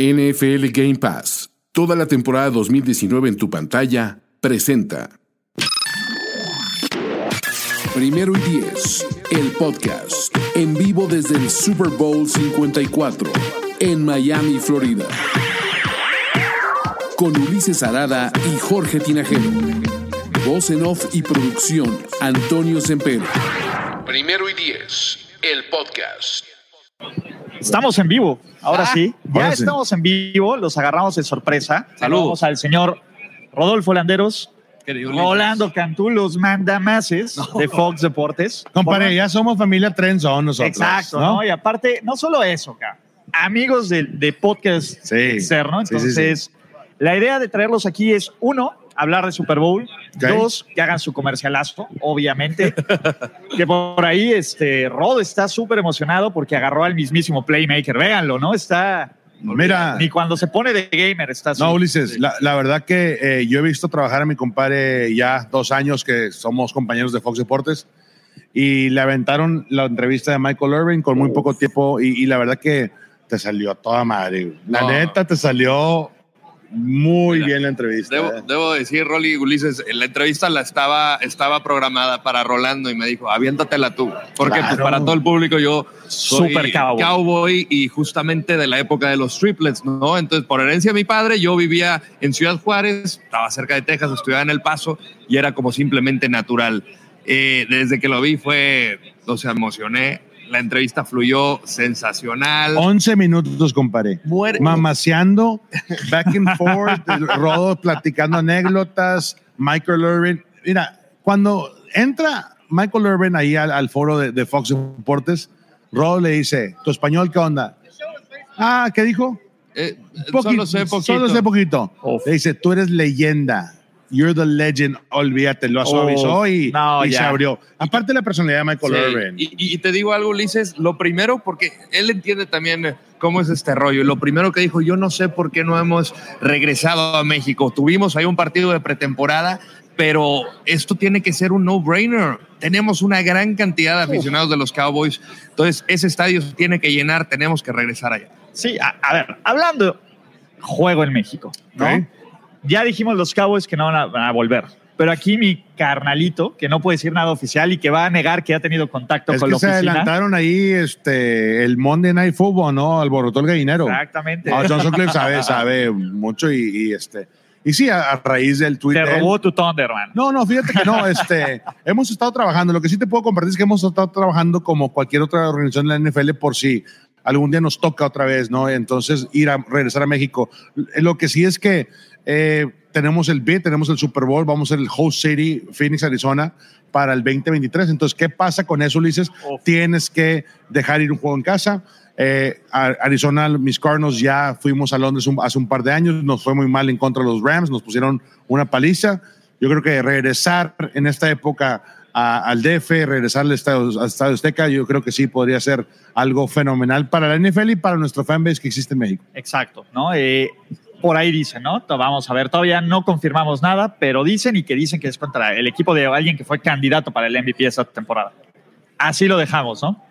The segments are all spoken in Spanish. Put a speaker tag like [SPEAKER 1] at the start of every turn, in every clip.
[SPEAKER 1] NFL Game Pass, toda la temporada 2019 en tu pantalla, presenta. Primero y Diez, el podcast, en vivo desde el Super Bowl 54, en Miami, Florida. Con Ulises Arada y Jorge Tinajero. Voz en off y producción, Antonio Sempero. Primero y Diez, el podcast.
[SPEAKER 2] Estamos en vivo, ahora
[SPEAKER 3] Ah,
[SPEAKER 2] sí. Ya
[SPEAKER 3] ahora sí.
[SPEAKER 2] estamos en vivo, los agarramos de sorpresa.
[SPEAKER 3] Saludos.
[SPEAKER 2] Al señor Rodolfo Landeros, Rolando Cantú, los mandamases de Fox Deportes.
[SPEAKER 3] Compadre, ya somos familia Trenzón nosotros.
[SPEAKER 2] Exacto, ¿no? Y aparte, no solo eso, cabrón. amigos de, de podcast
[SPEAKER 3] Sí.
[SPEAKER 2] externo.
[SPEAKER 3] Sí, sí,
[SPEAKER 2] Entonces, la idea de traerlos aquí es, uno, hablar de Super Bowl.
[SPEAKER 3] Ok.
[SPEAKER 2] Dos, que hagan su comercialazo, obviamente. que por ahí, este, Rod está súper emocionado porque agarró al mismísimo Playmaker. Véanlo, ¿no? Está...
[SPEAKER 3] Mira,
[SPEAKER 2] Ni cuando se pone de gamer está
[SPEAKER 3] no, Ulises, la, la verdad que eh, yo he visto trabajar a mi compadre ya dos años que somos compañeros de Fox Deportes y le aventaron la entrevista de Michael Irving con muy poco tiempo y, y la verdad que te salió a toda madre. La
[SPEAKER 4] No.
[SPEAKER 3] neta te salió muy
[SPEAKER 4] Mira,
[SPEAKER 3] bien la entrevista.
[SPEAKER 4] Debo,
[SPEAKER 3] eh.
[SPEAKER 4] debo decir, Rolly Ulises, la entrevista la estaba, estaba programada para Rolando y me dijo, aviéntatela tú. Porque pues,
[SPEAKER 3] Claro.
[SPEAKER 4] para todo el público yo soy
[SPEAKER 2] Super cowboy.
[SPEAKER 4] y justamente de la época de los triplets, ¿no? Entonces, por herencia de mi padre, yo vivía en Ciudad Juárez, estaba cerca de Texas, estudiaba en El Paso y era como simplemente natural. Eh, desde que lo vi fue, o sea, emocioné. La entrevista fluyó sensacional.
[SPEAKER 3] 11 minutos, compadre.
[SPEAKER 4] Muere-
[SPEAKER 3] Mamaseando, back and forth, Rodo platicando anécdotas, Michael Irvin. Mira, cuando entra Michael Irvin ahí al, al foro de, de Fox Deportes, Rodo le dice, ¿tu español qué onda? Ah, ¿qué dijo?
[SPEAKER 4] Eh, solo sé poquito.
[SPEAKER 3] Solo sé poquito.
[SPEAKER 2] Uf.
[SPEAKER 3] Le dice, tú eres leyenda. You're the legend. Olvídate, lo suavizó y,
[SPEAKER 2] no,
[SPEAKER 3] y se abrió. Aparte la personalidad de Michael
[SPEAKER 4] Sí,
[SPEAKER 3] Irvin.
[SPEAKER 4] Y, y te digo algo, Ulises, lo primero, porque él entiende también eh, cómo es este rollo, y lo primero que dijo, yo no sé por qué no hemos regresado a México. Tuvimos ahí un partido de pretemporada, pero esto tiene que ser un no-brainer. Tenemos una gran cantidad de aficionados de los Cowboys, entonces ese estadio se tiene que llenar, tenemos que regresar allá.
[SPEAKER 2] Sí, a, a ver, hablando juego en México, ¿no? Ya dijimos los Cowboys que no van a, van a volver. Pero aquí mi carnalito, que no puede decir nada oficial y que va a negar que ha tenido contacto
[SPEAKER 3] Es
[SPEAKER 2] con
[SPEAKER 3] que
[SPEAKER 2] la
[SPEAKER 3] se
[SPEAKER 2] oficina.
[SPEAKER 3] adelantaron ahí este, el Monday Night Football, ¿no? Alborotó el gallinero.
[SPEAKER 2] Exactamente.
[SPEAKER 3] No, Johnson Cliff sabe, sabe mucho y, y, este. Y sí, a, a raíz del tweet.
[SPEAKER 2] Te robó tu Thunder, man.
[SPEAKER 3] No, no, fíjate que no, este, hemos estado trabajando. Lo que sí te puedo compartir es que hemos estado trabajando como cualquier otra organización de la NFL por si algún día nos toca otra vez, ¿no? Entonces, ir a regresar a México. Lo que sí es que eh, tenemos el bid, tenemos el Super Bowl, vamos a ser el host city, Phoenix, Arizona, para el 2023. Entonces, ¿qué pasa con eso, Ulises? Tienes que dejar ir un juego en casa. Eh, Arizona, mis Cardinals ya fuimos a Londres un- hace un par de años, nos fue muy mal en contra de los Rams, nos pusieron una paliza. Yo creo que regresar en esta época al DF, regresar al Estadio, al Estadio Azteca, yo creo que sí podría ser algo fenomenal para la NFL y para nuestro fanbase que existe en México.
[SPEAKER 2] Exacto, ¿no? Eh, por ahí dicen, ¿no? Vamos a ver, todavía no confirmamos nada, pero dicen y que dicen que es contra el equipo de alguien que fue candidato para el MVP esta temporada. Así lo dejamos, ¿no?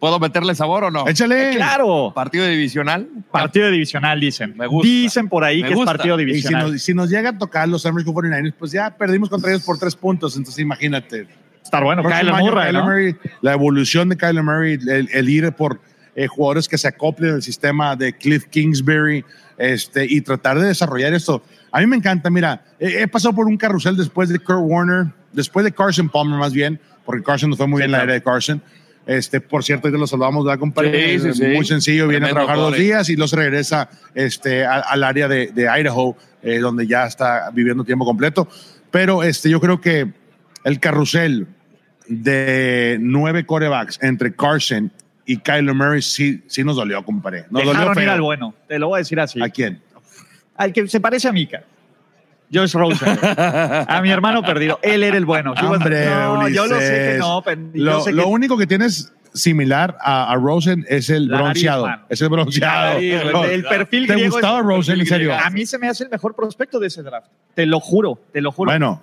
[SPEAKER 4] ¿Puedo meterle sabor o no?
[SPEAKER 3] Échale.
[SPEAKER 2] Claro.
[SPEAKER 4] Partido divisional.
[SPEAKER 2] Partido divisional, dicen.
[SPEAKER 4] Me gusta.
[SPEAKER 2] Dicen por ahí
[SPEAKER 4] Me
[SPEAKER 2] que
[SPEAKER 4] gusta.
[SPEAKER 2] es partido
[SPEAKER 3] Y si
[SPEAKER 2] divisional.
[SPEAKER 3] nos, si nos llega a tocar los San Francisco 49ers, pues ya perdimos contra ellos por tres puntos. Entonces, imagínate.
[SPEAKER 2] Estar bueno, Kyler Murray,
[SPEAKER 3] Kyler
[SPEAKER 2] ¿no?
[SPEAKER 3] Murray, la evolución de Kyler Murray, el, el ir por eh, jugadores que se acoplen al sistema de Cliff Kingsbury este, y tratar de desarrollar esto. A mí me encanta, mira, he, he pasado por un carrusel después de Kurt Warner, después de Carson Palmer más bien, porque Carson no fue muy
[SPEAKER 2] Sí,
[SPEAKER 3] bien la
[SPEAKER 2] claro.
[SPEAKER 3] era de Carson. Este, por cierto, ahí te lo saludamos, ¿verdad, compadre?
[SPEAKER 4] Sí, sí, sí.
[SPEAKER 3] Muy sencillo, viene a trabajar dos días y se regresa este, a- al área de, de Idaho, eh, donde ya está viviendo tiempo completo. Pero este, yo creo que el carrusel de nueve corebacks entre Carson y Kyler Murray sí, sí nos dolió, compadre. Nos dolió
[SPEAKER 2] Dejaron ir
[SPEAKER 3] feo.
[SPEAKER 2] al bueno. Te lo voy a decir así.
[SPEAKER 3] ¿A quién?
[SPEAKER 2] Al que se parece a Mika. Josh Rosen. a mi hermano perdido. Él era el bueno. Was-
[SPEAKER 3] Hombre,
[SPEAKER 2] no, yo lo sé que no. yo
[SPEAKER 3] Lo,
[SPEAKER 2] sé
[SPEAKER 3] lo
[SPEAKER 2] que-
[SPEAKER 3] único que tienes similar a, a Rosen es el
[SPEAKER 2] La
[SPEAKER 3] bronceado. es el bronceado.
[SPEAKER 2] El,
[SPEAKER 3] No,
[SPEAKER 2] el perfil
[SPEAKER 3] ¿Te
[SPEAKER 2] griego
[SPEAKER 3] gustaba
[SPEAKER 2] es-
[SPEAKER 3] Rosen, en serio?
[SPEAKER 2] A mí se me hace el mejor prospecto de ese draft. Te lo juro, te lo juro.
[SPEAKER 3] Bueno,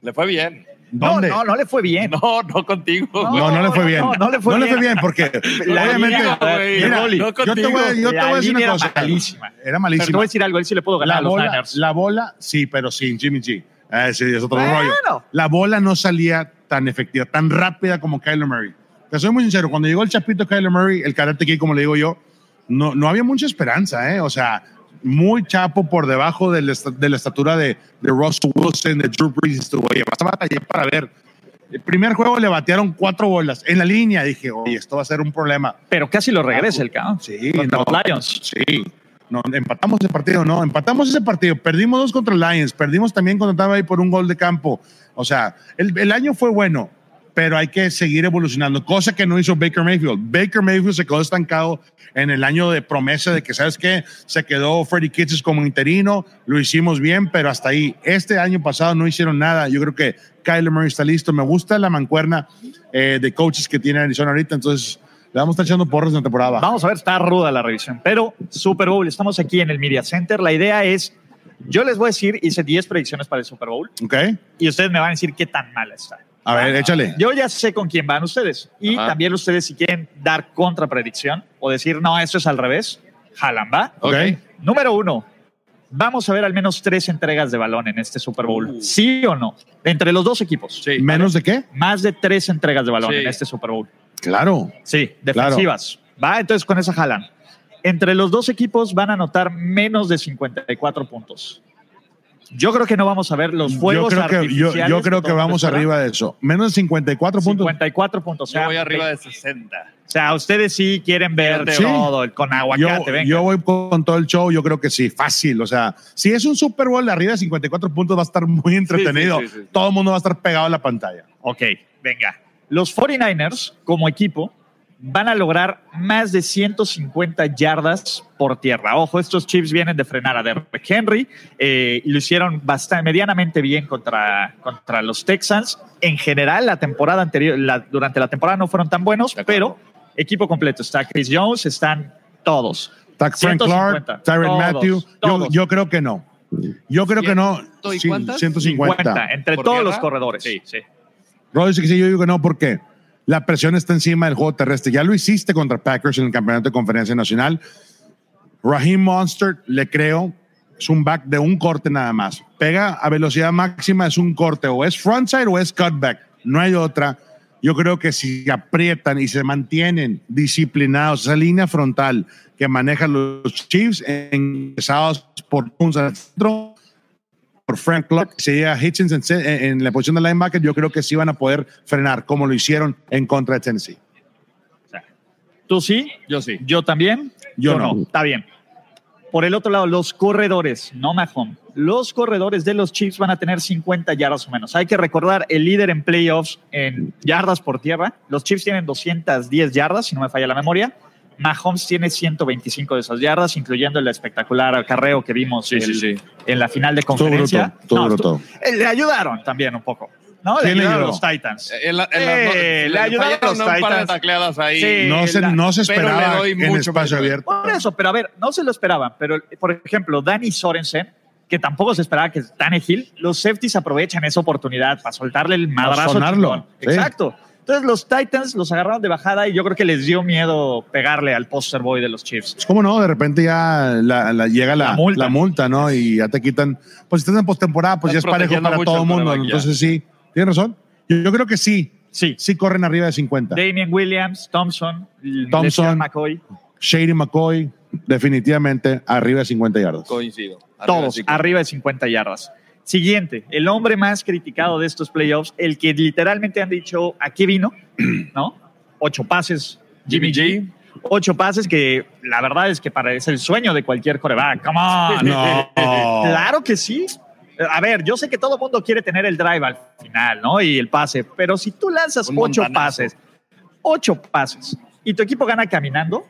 [SPEAKER 4] Le fue bien.
[SPEAKER 3] ¿Dónde?
[SPEAKER 2] No, no, no le fue bien.
[SPEAKER 4] No, no contigo.
[SPEAKER 3] No, no le fue bien.
[SPEAKER 2] no, no le fue bien.
[SPEAKER 3] porque
[SPEAKER 2] La
[SPEAKER 3] obviamente. mira,
[SPEAKER 2] Rolly,
[SPEAKER 3] yo te voy, a- yo te voy a decir una cosa.
[SPEAKER 2] era malísima.
[SPEAKER 3] Era
[SPEAKER 2] Pero te voy a decir algo, él sí le puedo ganar
[SPEAKER 3] La
[SPEAKER 2] a los
[SPEAKER 3] bola,
[SPEAKER 2] Niners.
[SPEAKER 3] la bola, sí, pero sin Jimmy G. Eh, sí, es otro
[SPEAKER 2] Bueno.
[SPEAKER 3] rollo. La bola no salía tan efectiva, tan rápida como Kyler Murray. Te soy muy sincero, cuando llegó el chapito Kyler Murray, el karate kid, como le digo yo, no, no había mucha esperanza, ¿eh? O sea, muy chapo por debajo de la, esta- de la estatura de, de Russell Wilson, de Drew Brees. Oye, vas a batallar para ver. El primer juego le batearon cuatro bolas en la línea. Dije, oye, esto va a ser un problema.
[SPEAKER 2] Pero casi lo regresa el cabrón.
[SPEAKER 3] Sí,
[SPEAKER 2] Contra
[SPEAKER 3] no.
[SPEAKER 2] los Lions.
[SPEAKER 3] Sí. No, empatamos ese partido, no, empatamos ese partido, perdimos dos contra Lions, perdimos también cuando estaba ahí por un gol de campo. O sea, el, el año fue bueno, pero hay que seguir evolucionando, cosa que no hizo Baker Mayfield. Baker Mayfield se quedó estancado en el año de promesa de que, ¿sabes qué? Se quedó Freddie Kitchens como interino, lo hicimos bien, pero hasta ahí. Este año pasado no hicieron nada. Yo creo que Kyler Murray está listo. Me gusta la mancuerna eh, de coaches que tiene Arizona ahorita, entonces le vamos a estar echando porras en la temporada.
[SPEAKER 2] Vamos a ver, está ruda la revisión. Pero Super Bowl, estamos aquí en el Media Center. La idea es, yo les voy a decir, hice 10 predicciones para el Super Bowl
[SPEAKER 3] ¿Ok?
[SPEAKER 2] y ustedes me van a decir qué tan mala está.
[SPEAKER 3] A ver, échale.
[SPEAKER 2] Yo ya sé con quién van ustedes. Y
[SPEAKER 4] Ajá.
[SPEAKER 2] también ustedes, si quieren dar contrapredicción o decir, no, esto es al revés, jalan, ¿va?
[SPEAKER 3] Ok.
[SPEAKER 2] Número uno, vamos a ver al menos tres entregas de balón en este Super Bowl.
[SPEAKER 4] Uh.
[SPEAKER 2] ¿Sí o no? Entre los dos equipos.
[SPEAKER 4] Sí.
[SPEAKER 3] ¿Menos de qué?
[SPEAKER 2] Más de tres entregas de balón
[SPEAKER 4] Sí.
[SPEAKER 2] en este Super Bowl.
[SPEAKER 3] Claro.
[SPEAKER 2] Sí, defensivas. Va, entonces con esa jalan. Entre los dos equipos van a anotar menos de 54 puntos. Yo creo que no vamos a ver los
[SPEAKER 3] Yo
[SPEAKER 2] fuegos
[SPEAKER 3] creo que, yo,
[SPEAKER 2] artificiales
[SPEAKER 3] yo creo que vamos arriba de eso. Menos de 54 puntos.
[SPEAKER 2] 54 puntos. O
[SPEAKER 4] Yo voy arriba de 60.
[SPEAKER 2] O sea, ustedes sí quieren ver
[SPEAKER 3] Sí.
[SPEAKER 2] todo el- con
[SPEAKER 3] Yo,
[SPEAKER 2] aguacate. venga.
[SPEAKER 3] yo voy con todo el show, yo creo que sí, fácil. O sea, si es un Super Bowl arriba de 54 puntos, va a estar muy entretenido.
[SPEAKER 4] sí, sí.
[SPEAKER 3] Todo el mundo va a estar pegado a la pantalla.
[SPEAKER 2] Ok, venga. Los 49ers, como equipo, van a lograr más de 150 yardas por tierra. Ojo, estos Chiefs vienen de frenar a Derrick Henry eh, y lo hicieron bastante, medianamente bien contra, contra los Texans. En general, la temporada anterior, la- durante la temporada no fueron tan buenos, pero equipo completo. Está Chris Jones, están todos.
[SPEAKER 3] Está Frank
[SPEAKER 2] 150.
[SPEAKER 3] Clark, Tyron
[SPEAKER 2] Todos,
[SPEAKER 3] Matthew. Yo,
[SPEAKER 2] todos.
[SPEAKER 3] yo creo que no. Yo creo que no.
[SPEAKER 4] ¿Ciento y
[SPEAKER 3] Sí,
[SPEAKER 4] cuántas?
[SPEAKER 3] 150.
[SPEAKER 2] 50, entre
[SPEAKER 4] ¿Por
[SPEAKER 2] todos
[SPEAKER 4] tierra?
[SPEAKER 2] los corredores.
[SPEAKER 4] Sí.
[SPEAKER 2] sí.
[SPEAKER 3] Rod dice que sí, yo digo que no, ¿por qué? La presión está encima del juego terrestre. Ya lo hiciste contra Packers en el campeonato de conferencia nacional. Raheem Monster, le creo, es un back de un corte nada más. Pega a velocidad máxima, es un corte, o es frontside o es cutback. No hay otra. Yo creo que si aprietan y se mantienen disciplinados, esa línea frontal que manejan los Chiefs, empezados por un centro, por Frank Clark, si llega Hitchens en, en- en la posición de linebacker, yo creo que sí van a poder frenar, como lo hicieron en contra de Tennessee.
[SPEAKER 2] ¿Tú sí?
[SPEAKER 4] Yo sí.
[SPEAKER 2] Yo también.
[SPEAKER 3] Yo no.
[SPEAKER 2] Está bien. Por el otro lado, los corredores, no Mahomes. Los corredores de los Chiefs van a tener 50 yardas o menos. Hay que recordar el líder en playoffs en yardas por tierra. Los Chiefs tienen 210 yardas, si no me falla la memoria. Mahomes tiene 125 de esas yardas, incluyendo el espectacular acarreo que vimos
[SPEAKER 4] Sí,
[SPEAKER 2] el-
[SPEAKER 4] sí, sí.
[SPEAKER 2] en la final de conferencia.
[SPEAKER 3] bruto,
[SPEAKER 2] No,
[SPEAKER 3] bruto.
[SPEAKER 2] eh, le ayudaron también un poco. ¿no? Le
[SPEAKER 3] ¿Quién le
[SPEAKER 2] ayudaron
[SPEAKER 3] ayudó?
[SPEAKER 2] los Titans.
[SPEAKER 4] En la- en
[SPEAKER 2] Eh,
[SPEAKER 4] las-
[SPEAKER 2] le
[SPEAKER 4] le
[SPEAKER 2] ayudaron
[SPEAKER 4] fallaron
[SPEAKER 2] los
[SPEAKER 4] un par de
[SPEAKER 2] Titans.
[SPEAKER 4] tacleadas ahí.
[SPEAKER 2] Sí.
[SPEAKER 3] No se,
[SPEAKER 2] la-
[SPEAKER 3] no se esperaba en
[SPEAKER 4] mucho
[SPEAKER 3] espacio abierto.
[SPEAKER 2] Por eso, pero a ver, no se lo esperaban. Pero, por ejemplo, Danny Sorensen, que tampoco se esperaba que Danny Hill, los safeties aprovechan esa oportunidad para soltarle el madrazo.
[SPEAKER 3] sonarlo, sí.
[SPEAKER 2] Exacto. Entonces los Titans los agarraron de bajada y yo creo que les dio miedo pegarle al poster boy de los Chiefs.
[SPEAKER 3] Es como no, de repente ya la- la- llega la,
[SPEAKER 2] La
[SPEAKER 3] la
[SPEAKER 2] multa.
[SPEAKER 3] ¿no? Y ya te quitan. Pues si estás en postemporada, pues
[SPEAKER 4] Estás
[SPEAKER 3] ya es parejo para todo el mundo. Entonces sí, tienes razón. Yo, yo creo que sí,
[SPEAKER 2] Sí.
[SPEAKER 3] sí corren arriba de 50.
[SPEAKER 2] Damien Williams, Thompson,
[SPEAKER 3] Thompson.
[SPEAKER 2] McCoy,
[SPEAKER 3] Shady McCoy, definitivamente arriba de 50 yardas.
[SPEAKER 4] Coincido. Arriba
[SPEAKER 2] todos
[SPEAKER 4] sí.
[SPEAKER 2] arriba de 50 yardas. Siguiente, el hombre más criticado de estos playoffs, el que literalmente han dicho a qué vino, ¿no? Ocho pases, Jimmy G. Ocho pases que la verdad es que parece el sueño de cualquier coreback. Come on.
[SPEAKER 3] No.
[SPEAKER 2] Claro que sí. A ver, yo sé que todo el mundo quiere tener el drive al final, ¿no? Y el pase, pero si tú lanzas
[SPEAKER 4] Un
[SPEAKER 2] ocho
[SPEAKER 4] montanazo.
[SPEAKER 2] pases, ocho pases, y tu equipo gana caminando,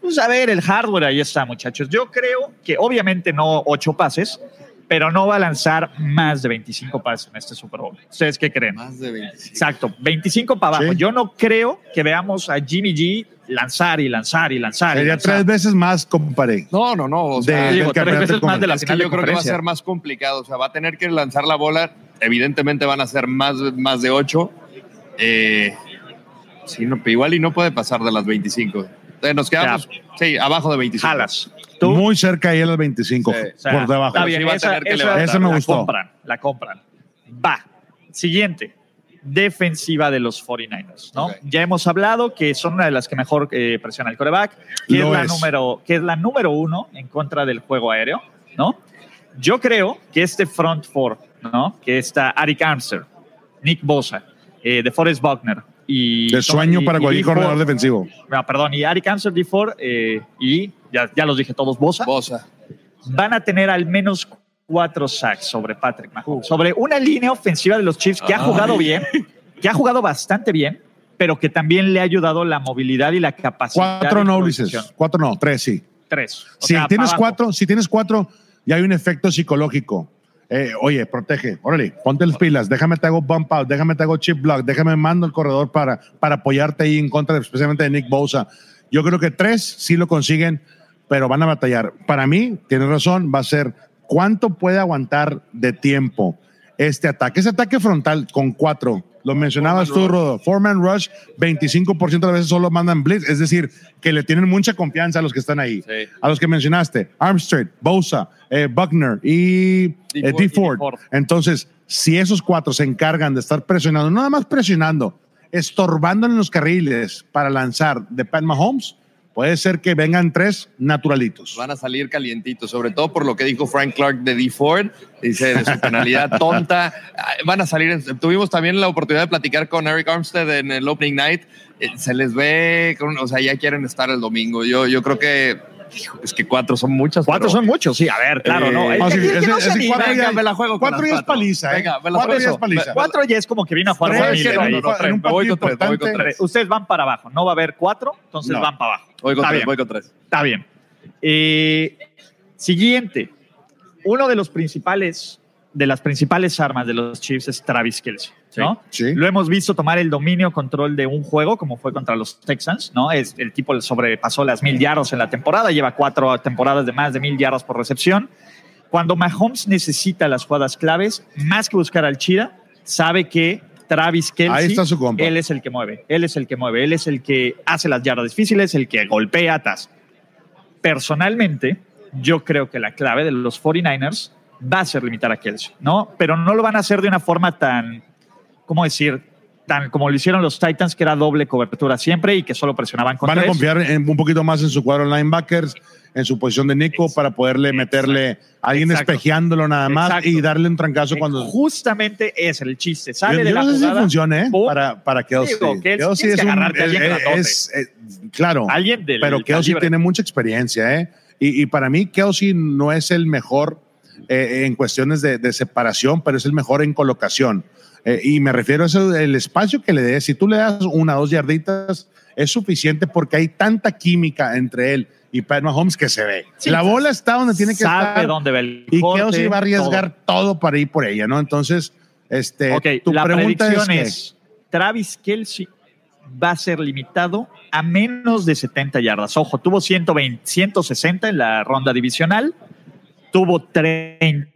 [SPEAKER 2] pues a ver, el hardware ahí está, muchachos. Yo creo que obviamente no ocho pases, pero no va a lanzar más de 25 pases en este Super Bowl. ¿Ustedes qué creen?
[SPEAKER 4] Más de 25.
[SPEAKER 2] Exacto, 25 para abajo.
[SPEAKER 3] Sí.
[SPEAKER 2] Yo no creo que veamos a Jimmy G lanzar y lanzar y lanzar. y
[SPEAKER 3] Sería
[SPEAKER 2] lanzar.
[SPEAKER 3] tres veces más, compadre.
[SPEAKER 4] No, no, no. O
[SPEAKER 3] De-
[SPEAKER 4] sea,
[SPEAKER 3] del
[SPEAKER 2] Digo, tres veces más de la
[SPEAKER 4] es
[SPEAKER 2] final de
[SPEAKER 4] yo creo que va a ser más complicado. O sea, va a tener que lanzar la bola evidentemente van a ser más, más de 8. Eh, sí, no, igual y no puede pasar de las 25. Eh, nos quedamos, sí, abajo de 25.
[SPEAKER 2] Jalas.
[SPEAKER 3] Muy cerca ahí a las 25,
[SPEAKER 4] Sí.
[SPEAKER 2] O sea,
[SPEAKER 3] por debajo.
[SPEAKER 2] Está bien, esa,
[SPEAKER 4] tener que
[SPEAKER 2] esa-
[SPEAKER 3] me
[SPEAKER 2] la
[SPEAKER 3] gustó.
[SPEAKER 2] compran, la compran. Va. Siguiente. Defensiva de los 49ers, ¿no?
[SPEAKER 4] Ok.
[SPEAKER 2] Ya hemos hablado que son una de las que mejor eh, presiona el coreback, que es, la
[SPEAKER 3] es.
[SPEAKER 2] número, que es la número uno en contra del juego aéreo, ¿no? Yo creo que este front four, ¿no? Que está Arik Armster, Nick Bosa, eh, de Forrest Buckner y...
[SPEAKER 3] De sueño
[SPEAKER 2] y-
[SPEAKER 3] para
[SPEAKER 2] y
[SPEAKER 3] cualquier corredor defensivo.
[SPEAKER 2] No, perdón, y Arik Armster, D. Ford eh, y ya, ya los dije todos, Bosa
[SPEAKER 4] Bosa.
[SPEAKER 2] van a tener al menos cuatro sacks sobre Patrick Mahomes. Sobre una línea ofensiva de los Chiefs que ha jugado bien, que ha jugado bastante bien, pero que también le ha ayudado la movilidad y la capacidad.
[SPEAKER 3] Cuatro no. Ulises. Cuatro no, tres sí.
[SPEAKER 2] Tres. O
[SPEAKER 3] Si
[SPEAKER 2] sea,
[SPEAKER 3] tienes cuatro, si tienes cuatro, ya hay un efecto psicológico. Eh, oye, protege, órale, ponte las pilas, déjame te hago bump out, déjame te hago chip block, déjame mando el corredor para, para apoyarte ahí en contra, especialmente de Nick Bosa. Yo creo que tres sí lo consiguen, pero van a batallar. Para mí, tienes razón, va a ser cuánto puede aguantar de tiempo este ataque. Ese ataque frontal con cuatro, lo mencionabas tú, Rodo, Foreman Rush, 25% de las veces solo mandan blitz, es decir, que le tienen mucha confianza a los que están ahí.
[SPEAKER 4] Sí.
[SPEAKER 3] A los que mencionaste, Armstead, Bosa, eh, Buckner y eh,
[SPEAKER 4] Ford.
[SPEAKER 3] D. Ford.
[SPEAKER 2] Ford.
[SPEAKER 3] Entonces, si esos cuatro se encargan de estar presionando, no nada más presionando, estorbando en los carriles para lanzar de Pat Mahomes, puede ser que vengan tres naturalitos.
[SPEAKER 4] Van a salir calientitos, sobre todo por lo que dijo Frank Clark de D. Ford. Dice de su penalidad tonta. Van a salir. tuvimos también la oportunidad de platicar con Eric Armstead en el Opening Night. Eh, Se les ve, con- o sea, ya quieren estar el domingo. Yo, yo creo que hijo, es que cuatro son muchas.
[SPEAKER 2] Cuatro
[SPEAKER 4] pero-
[SPEAKER 2] son muchos, sí. A ver, claro,
[SPEAKER 4] Eh,
[SPEAKER 2] no. Es que-
[SPEAKER 3] sí,
[SPEAKER 2] es que
[SPEAKER 3] ese-
[SPEAKER 2] no se
[SPEAKER 3] cuatro
[SPEAKER 4] Venga,
[SPEAKER 3] ya-
[SPEAKER 4] me la juego con
[SPEAKER 3] cuatro ya es paliza, ¿eh?
[SPEAKER 4] Venga, me la
[SPEAKER 3] Cuatro
[SPEAKER 4] juego.
[SPEAKER 3] ya es paliza.
[SPEAKER 2] Cuatro ya es como que vino a jugar
[SPEAKER 3] Tres,
[SPEAKER 2] familia
[SPEAKER 3] que no, no, no, en un
[SPEAKER 4] Me voy con tres, me voy con tres.
[SPEAKER 2] Ustedes van para abajo, no va a haber cuatro, entonces
[SPEAKER 3] No.
[SPEAKER 2] van para abajo.
[SPEAKER 4] Voy con
[SPEAKER 2] Está
[SPEAKER 4] tres,
[SPEAKER 2] bien.
[SPEAKER 4] voy con tres.
[SPEAKER 2] Está bien. Eh, siguiente. Uno de los principales, de las principales armas de los Chiefs es Travis Kelsey, ¿no?
[SPEAKER 3] Sí.
[SPEAKER 2] Lo hemos visto tomar el dominio, control de un juego, como fue contra los Texans, ¿no? Es, el tipo le sobrepasó las mil yardas en la temporada, lleva cuatro temporadas de más de mil yardas por recepción. Cuando Mahomes necesita las jugadas claves, más que buscar al Chira, sabe que Travis Kelsey,
[SPEAKER 3] Ahí está su compa.
[SPEAKER 2] él es el que mueve, él es el que mueve, él es el que hace las yardas difíciles, el que golpea atas. Personalmente, yo creo que la clave de los 49ers va a ser limitar a Kelsey, ¿no? Pero no lo van a hacer de una forma tan, ¿cómo decir? Tan como lo hicieron los Titans, que era doble cobertura siempre y que solo presionaban con
[SPEAKER 3] Van a
[SPEAKER 2] tres.
[SPEAKER 3] confiar en- un poquito más en su cuadro linebackers, en su posición de Nico, para poderle meterle a alguien
[SPEAKER 2] Exacto.
[SPEAKER 3] espejeándolo nada más y darle un trancazo cuando.
[SPEAKER 2] Justamente es el chiste. Sale
[SPEAKER 3] Yo,
[SPEAKER 2] de
[SPEAKER 3] yo
[SPEAKER 2] la
[SPEAKER 3] no sé si
[SPEAKER 2] jugada.
[SPEAKER 3] funcione ¿eh?
[SPEAKER 2] ¡pum!
[SPEAKER 3] para, para Kelsey.
[SPEAKER 2] Digo, Kelsey,
[SPEAKER 3] es
[SPEAKER 2] que
[SPEAKER 3] un.
[SPEAKER 2] a alguien
[SPEAKER 3] es- es- eh, claro.
[SPEAKER 2] Alguien del
[SPEAKER 3] pero Kelsey
[SPEAKER 2] calibre.
[SPEAKER 3] tiene mucha experiencia, ¿eh? Y, y para mí, Kelsey no es el mejor eh, en cuestiones de, de separación, pero es el mejor en colocación. Eh, y me refiero a eso, el espacio que le des. Si tú le das una o dos yarditas, es suficiente porque hay tanta química entre él y Pat Mahomes que se ve.
[SPEAKER 2] Sí,
[SPEAKER 3] la bola está donde tiene que
[SPEAKER 2] sabe
[SPEAKER 3] estar.
[SPEAKER 2] dónde va el
[SPEAKER 3] Y Kelsey va a arriesgar todo. para ir por ella, ¿no? Entonces, este,
[SPEAKER 2] Ok,
[SPEAKER 3] tu
[SPEAKER 2] la
[SPEAKER 3] pregunta es,
[SPEAKER 2] es, Travis Kelsey va a ser limitado a menos de 70 yardas. Ojo, tuvo 120, 160 en la ronda divisional, tuvo 30,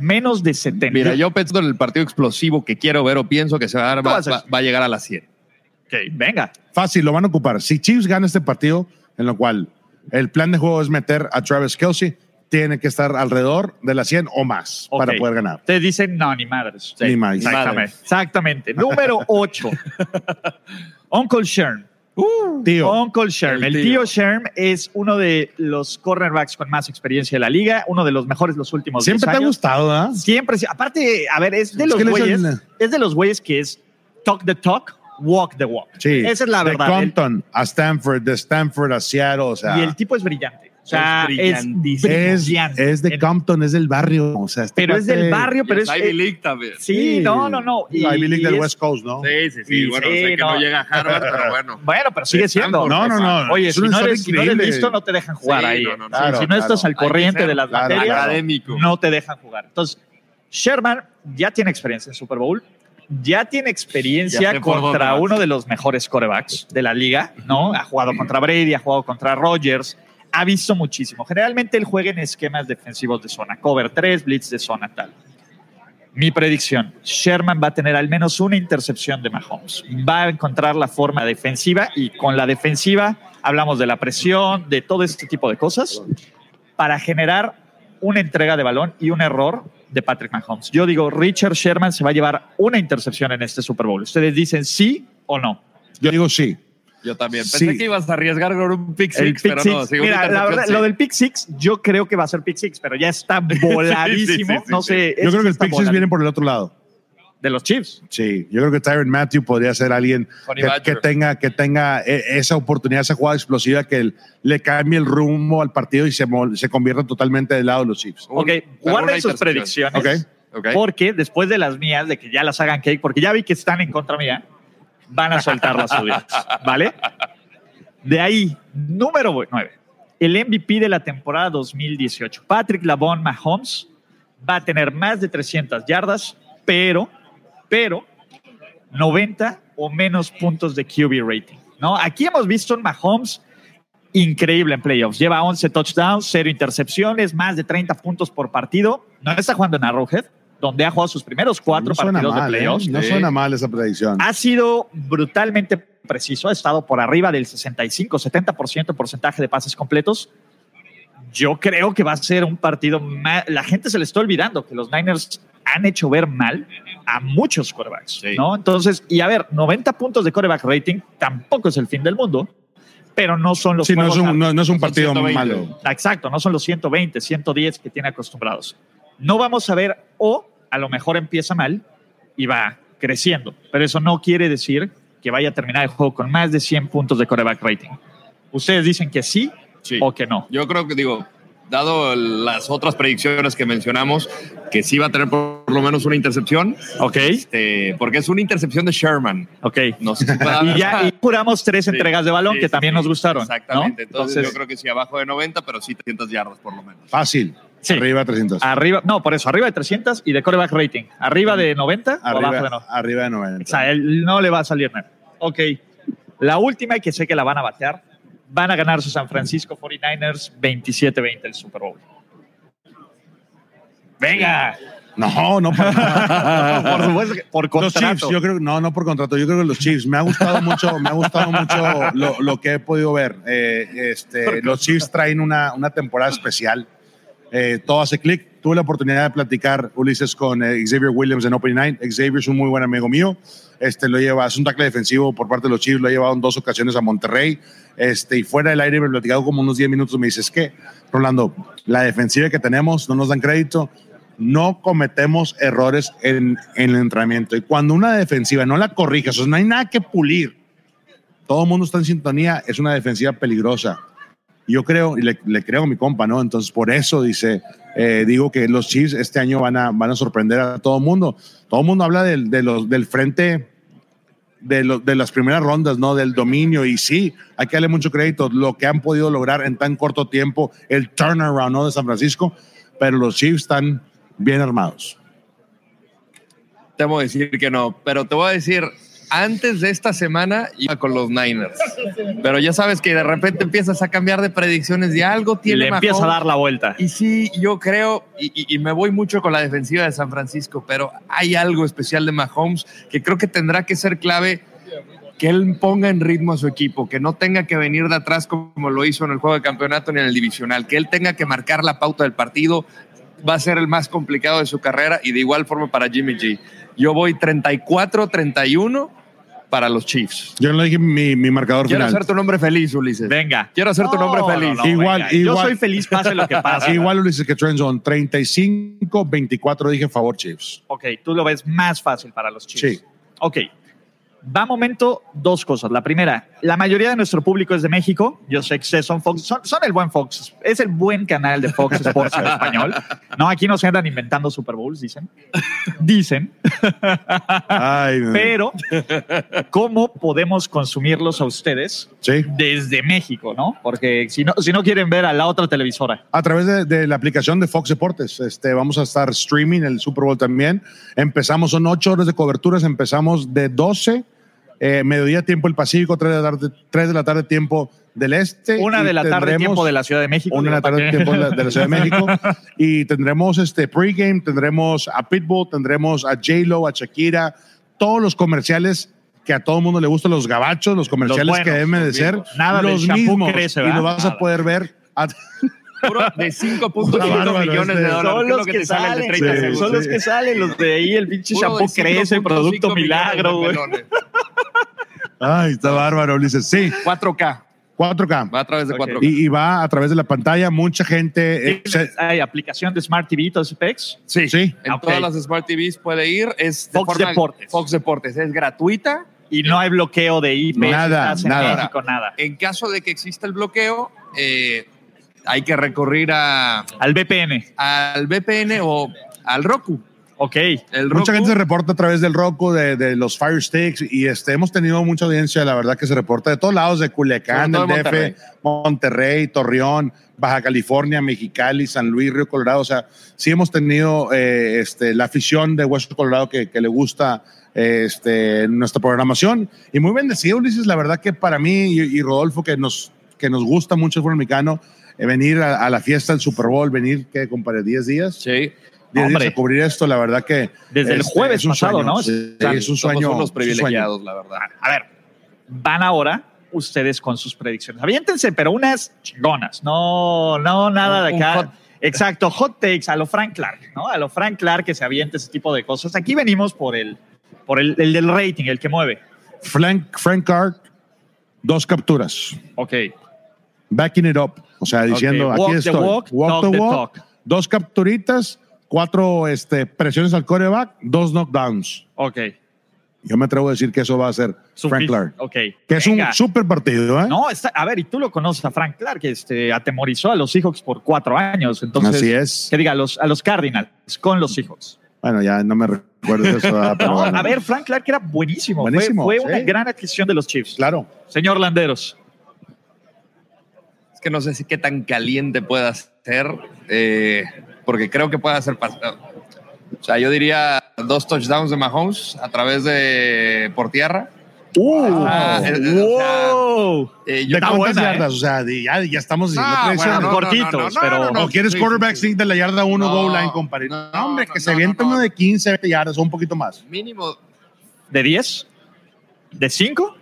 [SPEAKER 2] menos de 70.
[SPEAKER 4] Mira, yo pensando en el partido explosivo que quiero ver o pienso que se va a dar, va,
[SPEAKER 2] a-
[SPEAKER 4] va- va a llegar a las 100.
[SPEAKER 2] Ok, venga.
[SPEAKER 3] Fácil, lo van a ocupar. Si Chiefs gana este partido, en lo cual el plan de juego es meter a Travis Kelsey, tiene que estar alrededor de las 100 o más para poder ganar.
[SPEAKER 2] Ustedes dicen, no, ni madres. Sí,
[SPEAKER 3] Ni más.
[SPEAKER 2] Exactamente. Exactamente. Número 8. Uncle Sherm.
[SPEAKER 3] Tío,
[SPEAKER 2] Uncle Sherm. El
[SPEAKER 4] El
[SPEAKER 2] tío.
[SPEAKER 4] tío.
[SPEAKER 2] Sherm es uno de los cornerbacks con más experiencia de la liga, uno de los mejores los últimos
[SPEAKER 3] siempre
[SPEAKER 2] 10
[SPEAKER 3] te ha
[SPEAKER 2] años.
[SPEAKER 3] gustado, ¿ah?
[SPEAKER 2] Siempre, sí. aparte, a ver, es de
[SPEAKER 3] Es
[SPEAKER 2] los güeyes, es de los güeyes que es talk the talk, walk the walk.
[SPEAKER 3] Sí.
[SPEAKER 2] Esa es la
[SPEAKER 3] de
[SPEAKER 2] verdad. El-
[SPEAKER 3] Compton a Stanford, de Stanford a Seattle, o sea.
[SPEAKER 2] y el tipo es brillante. O sea,
[SPEAKER 4] Es
[SPEAKER 3] de Compton, es del barrio. O sea, este
[SPEAKER 2] Pero es del barrio, pero es.
[SPEAKER 4] Y Ivy
[SPEAKER 2] eh,
[SPEAKER 4] League también.
[SPEAKER 2] sí, no, no, no.
[SPEAKER 3] La Ivy League
[SPEAKER 2] y
[SPEAKER 3] del
[SPEAKER 2] es-
[SPEAKER 3] West Coast, ¿no?
[SPEAKER 4] Sí, sí, sí.
[SPEAKER 2] Y
[SPEAKER 4] bueno,
[SPEAKER 2] sí,
[SPEAKER 4] sé que no. llega a Harvard, pero bueno.
[SPEAKER 2] Bueno, pero sigue siendo.
[SPEAKER 3] No, no, no.
[SPEAKER 2] Oye, si no, eres, si no eres listo, no te dejan jugar
[SPEAKER 4] Sí,
[SPEAKER 2] ahí.
[SPEAKER 4] no, no,
[SPEAKER 3] Claro,
[SPEAKER 2] si no estás
[SPEAKER 3] claro.
[SPEAKER 2] al corriente de las
[SPEAKER 3] claro,
[SPEAKER 2] materias,
[SPEAKER 4] académico.
[SPEAKER 2] no te dejan jugar. Entonces, Sherman ya tiene experiencia en Super Bowl, ya tiene experiencia contra uno de los mejores corebacks de la liga, ¿no? Ha jugado contra Brady, ha jugado contra Rodgers, ha visto muchísimo. Generalmente él juega en esquemas defensivos de zona, cover 3, blitz de zona tal. Mi predicción, Sherman va a tener al menos una intercepción de Mahomes. Va a encontrar la forma defensiva y con la defensiva hablamos de la presión, de todo este tipo de cosas, para generar una entrega de balón y un error de Patrick Mahomes. Yo digo, Richard Sherman se va a llevar una intercepción en este Super Bowl. ¿Ustedes dicen sí o no?
[SPEAKER 3] Yo digo sí.
[SPEAKER 4] Yo también. Pensé
[SPEAKER 3] Sí.
[SPEAKER 4] que ibas a arriesgar con un pick six,
[SPEAKER 2] pick
[SPEAKER 4] pero
[SPEAKER 2] six.
[SPEAKER 4] no. sí,
[SPEAKER 2] Mira, la verdad,
[SPEAKER 4] sí.
[SPEAKER 2] lo del pick six, yo creo que va a ser pick six, pero ya está voladísimo.
[SPEAKER 4] Sí, sí, sí,
[SPEAKER 2] no
[SPEAKER 4] sí.
[SPEAKER 2] sé.
[SPEAKER 3] Yo creo que el
[SPEAKER 2] está
[SPEAKER 3] Pixies
[SPEAKER 2] voladísimo.
[SPEAKER 3] viene por el otro lado.
[SPEAKER 2] de los Chiefs.
[SPEAKER 3] Sí, yo creo que Tyron Matthew podría ser alguien que, tenga, que tenga eh, esa oportunidad, esa jugada explosiva que el- le cambie el rumbo al partido y se, mol- se convierta totalmente del lado de los Chiefs.
[SPEAKER 2] Ok, guarden sus predicciones.
[SPEAKER 3] Ok.
[SPEAKER 4] Ok.
[SPEAKER 2] Porque después de las mías, de que ya las hagan cake, porque ya vi que están en contra mía, van a soltar las suyas, ¿vale? De ahí, número 9, el MVP de la temporada 2018. Patrick Lavon Mahomes va a tener más de 300 yardas, pero, pero 90 o menos puntos de QB rating, ¿no? Aquí hemos visto un Mahomes increíble en playoffs. Lleva 11 touchdowns, 0 intercepciones, más de 30 puntos por partido. No está jugando en Arrowhead, donde ha jugado sus primeros cuatro
[SPEAKER 3] no
[SPEAKER 2] partidos
[SPEAKER 3] mal,
[SPEAKER 2] de
[SPEAKER 3] ¿eh?
[SPEAKER 2] playoffs.
[SPEAKER 3] No
[SPEAKER 4] Sí.
[SPEAKER 3] suena mal esa predicción.
[SPEAKER 2] Ha sido brutalmente preciso, ha estado por arriba del 65-70% porcentaje de pases completos. Yo creo que va a ser un partido más... La gente se le está olvidando que los Niners han hecho ver mal a muchos quarterbacks,
[SPEAKER 4] Sí.
[SPEAKER 2] ¿no? Entonces, y a ver, 90 puntos de quarterback rating tampoco es el fin del mundo, pero no son los
[SPEAKER 3] Sí, no es un, no, no es un partido
[SPEAKER 4] 120.
[SPEAKER 3] malo.
[SPEAKER 2] Exacto, no son los 120, 110 que tiene acostumbrados. No vamos a ver, o a lo mejor empieza mal y va creciendo, pero eso no quiere decir que vaya a terminar el juego con más de 100 puntos de coreback rating. Ustedes dicen que sí,
[SPEAKER 4] Sí.
[SPEAKER 2] o que no.
[SPEAKER 4] Yo creo que, digo, dado las otras predicciones que mencionamos, que sí va a tener por lo menos una intercepción,
[SPEAKER 2] Ok,
[SPEAKER 4] este, porque es una intercepción de Sherman.
[SPEAKER 2] ok.
[SPEAKER 4] No sé si pueda
[SPEAKER 2] Y ya y juramos tres
[SPEAKER 4] Sí,
[SPEAKER 2] entregas de balón
[SPEAKER 4] sí,
[SPEAKER 2] que también
[SPEAKER 4] sí.
[SPEAKER 2] nos gustaron.
[SPEAKER 4] Exactamente.
[SPEAKER 2] ¿no?
[SPEAKER 4] Entonces, yo creo que sí, abajo de 90, pero sí 300 yardas por lo menos.
[SPEAKER 3] Fácil.
[SPEAKER 2] Sí.
[SPEAKER 3] Arriba 300.
[SPEAKER 2] arriba, no, por eso, arriba de 300 y de coreback rating. Arriba de 90 o abajo de
[SPEAKER 3] arriba,
[SPEAKER 2] 90.
[SPEAKER 3] arriba de 90.
[SPEAKER 2] O sea, él no le va a salir nada. Ok. La última, y que sé que la van a batear, van a ganar sus San Francisco 49ers 27-20 el Super Bowl. Venga.
[SPEAKER 3] No, no por
[SPEAKER 2] por supuesto que por
[SPEAKER 3] Los
[SPEAKER 2] contrato.
[SPEAKER 3] Chiefs, yo creo, no, no por contrato, yo creo que los Chiefs, me ha gustado mucho, me ha gustado mucho lo, lo que he podido ver. Eh, este, los Chiefs traen una, una temporada especial. Eh, todo hace clic. Tuve la oportunidad de platicar, Ulises, con eh, Xavier Williams en Opening Night. Xavier es un muy buen amigo mío. Este, lo lleva, es un tackle defensivo por parte de los Chiefs, lo ha llevado en dos ocasiones a Monterrey. Este, y fuera del aire me he platicado como unos 10 minutos. Me dices que, Rolando, la defensiva que tenemos no nos dan crédito no cometemos errores en, el entrenamiento. Y cuando una defensiva no la corrijas, o sea, no hay nada que pulir, todo el mundo está en sintonía, es una defensiva peligrosa. Yo creo, y le, creo a mi compa, ¿no? Entonces, por eso dice, eh, digo que los Chiefs este año van a, van a sorprender a todo el mundo. Todo el mundo habla del, del frente de, lo- de las primeras rondas, ¿no? Del dominio. Y sí, hay que darle mucho crédito lo que han podido lograr en tan corto tiempo, el turnaround, ¿no? De San Francisco. Pero los Chiefs están bien armados.
[SPEAKER 4] Te voy a decir que no, pero te voy a decir, antes de esta semana iba con los Niners. Pero ya sabes que de repente empiezas a cambiar de predicciones de algo
[SPEAKER 2] y
[SPEAKER 4] tiene
[SPEAKER 2] le empieza a dar la vuelta.
[SPEAKER 4] Y sí, yo creo, y, y- y me voy mucho con la defensiva de San Francisco, pero hay algo especial de Mahomes que creo que tendrá que ser clave que él ponga en ritmo a su equipo, que no tenga que venir de atrás como lo hizo en el juego de campeonato ni en el divisional, que él tenga que marcar la pauta del partido, va a ser el más complicado de su carrera y de igual forma para Jimmy G. Yo voy 34-31 para los Chiefs.
[SPEAKER 3] Yo no le dije mi, mi marcador
[SPEAKER 4] Quiero
[SPEAKER 3] final.
[SPEAKER 4] hacer tu nombre feliz, Ulises.
[SPEAKER 2] Venga.
[SPEAKER 4] Quiero hacer tu nombre feliz.
[SPEAKER 3] Igual,
[SPEAKER 2] venga. Yo
[SPEAKER 3] igual.
[SPEAKER 2] soy feliz, pase lo que pase.
[SPEAKER 3] Igual Ulises que Trend Zone, 35-24 dije favor Chiefs.
[SPEAKER 2] Ok, tú lo ves más fácil para los Chiefs.
[SPEAKER 3] Sí.
[SPEAKER 2] Ok. Va momento dos cosas. La primera, la mayoría de nuestro público es de México. Yo sé que son Fox, son, son el buen Fox. Es el buen canal de Fox Sports en español. No, aquí no se andan inventando Super Bowls, dicen. Dicen.
[SPEAKER 3] Ay,
[SPEAKER 2] Pero, ¿cómo podemos consumirlos a ustedes
[SPEAKER 3] sí.
[SPEAKER 2] desde México, no? Porque si no, si no quieren ver a la otra televisora.
[SPEAKER 3] A través de, de la aplicación de Fox Deportes. Este, vamos a estar streaming el Super Bowl también. Empezamos, son ocho horas de coberturas. Empezamos de 12 eh, mediodía tiempo del Pacífico, 3 de la tarde, 3 de la tarde tiempo del Este.
[SPEAKER 2] Una de la tarde, tiempo de la Ciudad de México.
[SPEAKER 3] Una de la
[SPEAKER 2] digo, ¿para
[SPEAKER 3] tarde tiempo de la, de la Ciudad de México. y tendremos este pregame, tendremos a Pitbull, tendremos a J-Lo, a Shakira, todos los comerciales que a todo el mundo le gustan, los gabachos, los comerciales
[SPEAKER 2] buenos,
[SPEAKER 3] que deben de
[SPEAKER 4] los
[SPEAKER 3] ser.
[SPEAKER 2] Nada
[SPEAKER 3] los mismos.
[SPEAKER 2] crece,
[SPEAKER 3] y lo vas a
[SPEAKER 2] Nada.
[SPEAKER 3] poder ver. a-
[SPEAKER 4] Puro de 5.5
[SPEAKER 3] Puta bárbaro,
[SPEAKER 4] millones de
[SPEAKER 3] este.
[SPEAKER 4] dólares.
[SPEAKER 2] Son
[SPEAKER 4] ¿Qué es
[SPEAKER 2] los
[SPEAKER 4] lo que,
[SPEAKER 2] que
[SPEAKER 4] te sale el de
[SPEAKER 2] salen,
[SPEAKER 4] 30
[SPEAKER 3] Sí,
[SPEAKER 4] segundos?
[SPEAKER 2] son los que salen, los de ahí, el pinche shampoo crece,
[SPEAKER 4] 5.5
[SPEAKER 2] producto milagro, güey.
[SPEAKER 3] Ay, está bárbaro, Ulises. Sí,
[SPEAKER 4] 4K.
[SPEAKER 3] 4K.
[SPEAKER 4] Va a través de
[SPEAKER 2] Ok.
[SPEAKER 4] 4K.
[SPEAKER 3] Y, y va a través de la pantalla. Mucha gente. eh, se-
[SPEAKER 2] Hay aplicación de Smart TV, todos esos pecs.
[SPEAKER 4] Sí,
[SPEAKER 3] Sí.
[SPEAKER 4] en todas las Smart TVs puede ir. Es de
[SPEAKER 2] Fox
[SPEAKER 4] forma-
[SPEAKER 2] Deportes.
[SPEAKER 4] Fox Deportes. Es gratuita.
[SPEAKER 2] Y no hay bloqueo de IP.
[SPEAKER 3] Nada, nada.
[SPEAKER 2] México, nada.
[SPEAKER 4] En caso de que exista el bloqueo, eh, hay que recurrir a,
[SPEAKER 2] Al VPN.
[SPEAKER 4] al VPN o al Roku.
[SPEAKER 2] Ok.
[SPEAKER 4] El Roku,
[SPEAKER 3] Mucha gente se reporta a través del Roku, de, de los Fire Sticks, y este, hemos tenido mucha audiencia, la verdad, que se reporta de todos lados, de Culiacán, del DF,
[SPEAKER 4] Monterrey.
[SPEAKER 3] Monterrey, Torreón, Baja California, Mexicali, San Luis, Río Colorado. O sea, sí hemos tenido eh, este, la afición de Hueso Colorado que, que le gusta eh, este, nuestra programación. Y muy bendecido, Ulises, la verdad que para mí y, y Rodolfo, que nos, que nos gusta mucho el fútbol mexicano, venir a, a la fiesta del Super Bowl, venir, ¿qué, compadre? ¿10 días?
[SPEAKER 4] Sí.
[SPEAKER 3] 10 días
[SPEAKER 2] Hombre.
[SPEAKER 3] a cubrir esto, la verdad que...
[SPEAKER 2] Desde el
[SPEAKER 3] este,
[SPEAKER 2] jueves
[SPEAKER 3] es un
[SPEAKER 2] pasado,
[SPEAKER 3] sueño.
[SPEAKER 2] ¿no?
[SPEAKER 3] Sí, es un
[SPEAKER 4] Somos
[SPEAKER 3] sueño.
[SPEAKER 4] unos
[SPEAKER 3] es un sueño.
[SPEAKER 4] privilegiados, la verdad.
[SPEAKER 2] A ver, van ahora ustedes con sus predicciones. Aviéntense, pero unas chingonas. No, no, nada de acá.
[SPEAKER 4] hot-
[SPEAKER 2] Exacto, hot takes a lo Frank Clark, ¿no? A lo Frank Clark que se aviente ese tipo de cosas. Aquí venimos por el, por el, el del rating, el que mueve.
[SPEAKER 3] Frank, Frank Clark, dos capturas.
[SPEAKER 2] Ok.
[SPEAKER 3] Backing it up. O sea, diciendo,
[SPEAKER 2] Walk
[SPEAKER 3] aquí
[SPEAKER 2] the
[SPEAKER 3] estoy.
[SPEAKER 2] walk, talk
[SPEAKER 3] the
[SPEAKER 2] the
[SPEAKER 3] walk. Dos capturitas, cuatro este, presiones al coreback, dos knockdowns.
[SPEAKER 2] Ok.
[SPEAKER 3] Yo me atrevo a decir que eso va a ser Frank
[SPEAKER 2] Sufic-
[SPEAKER 3] Clark.
[SPEAKER 2] Ok.
[SPEAKER 3] Que es
[SPEAKER 2] Venga.
[SPEAKER 3] un super partido, ¿eh?
[SPEAKER 2] No, está, a ver, y tú lo conoces a Frank Clark, que este, atemorizó a los Seahawks por cuatro años. Entonces,
[SPEAKER 3] Así es.
[SPEAKER 2] que diga, a los, a los Cardinals con los Seahawks.
[SPEAKER 3] Bueno, ya no me recuerdo eso. Pero
[SPEAKER 2] No,
[SPEAKER 3] bueno.
[SPEAKER 2] a ver, Frank Clark era buenísimo. Fue-
[SPEAKER 3] Buenísimo,
[SPEAKER 2] Fue,
[SPEAKER 3] sí.
[SPEAKER 2] una gran adquisición de los Chiefs.
[SPEAKER 3] Claro.
[SPEAKER 2] Señor Landeros.
[SPEAKER 4] Es que no sé si qué tan caliente pueda ser, eh, porque creo que puede ser pasado. O sea, yo diría dos touchdowns de Mahomes a través de por tierra. Ah, eh, eh, o sea,
[SPEAKER 2] ¡Wow!
[SPEAKER 4] Eh, yo
[SPEAKER 3] ¿De
[SPEAKER 2] Está
[SPEAKER 3] cuántas
[SPEAKER 2] buena,
[SPEAKER 3] yardas? O sea, ya, ya estamos diciendo
[SPEAKER 4] Ah, bueno, no,
[SPEAKER 2] cortitos, pero-
[SPEAKER 3] ¿O quieres
[SPEAKER 4] sí,
[SPEAKER 3] quarterback
[SPEAKER 4] sí,
[SPEAKER 3] sneak de la yarda 1
[SPEAKER 4] No,
[SPEAKER 3] goal line, compadre?
[SPEAKER 4] no,
[SPEAKER 3] No, hombre,
[SPEAKER 4] no,
[SPEAKER 3] que
[SPEAKER 4] no,
[SPEAKER 3] se
[SPEAKER 4] no,
[SPEAKER 3] avienta
[SPEAKER 4] no.
[SPEAKER 3] uno de 15, 20 yardas o un poquito más.
[SPEAKER 4] Mínimo,
[SPEAKER 2] ¿De 10? ¿De 5?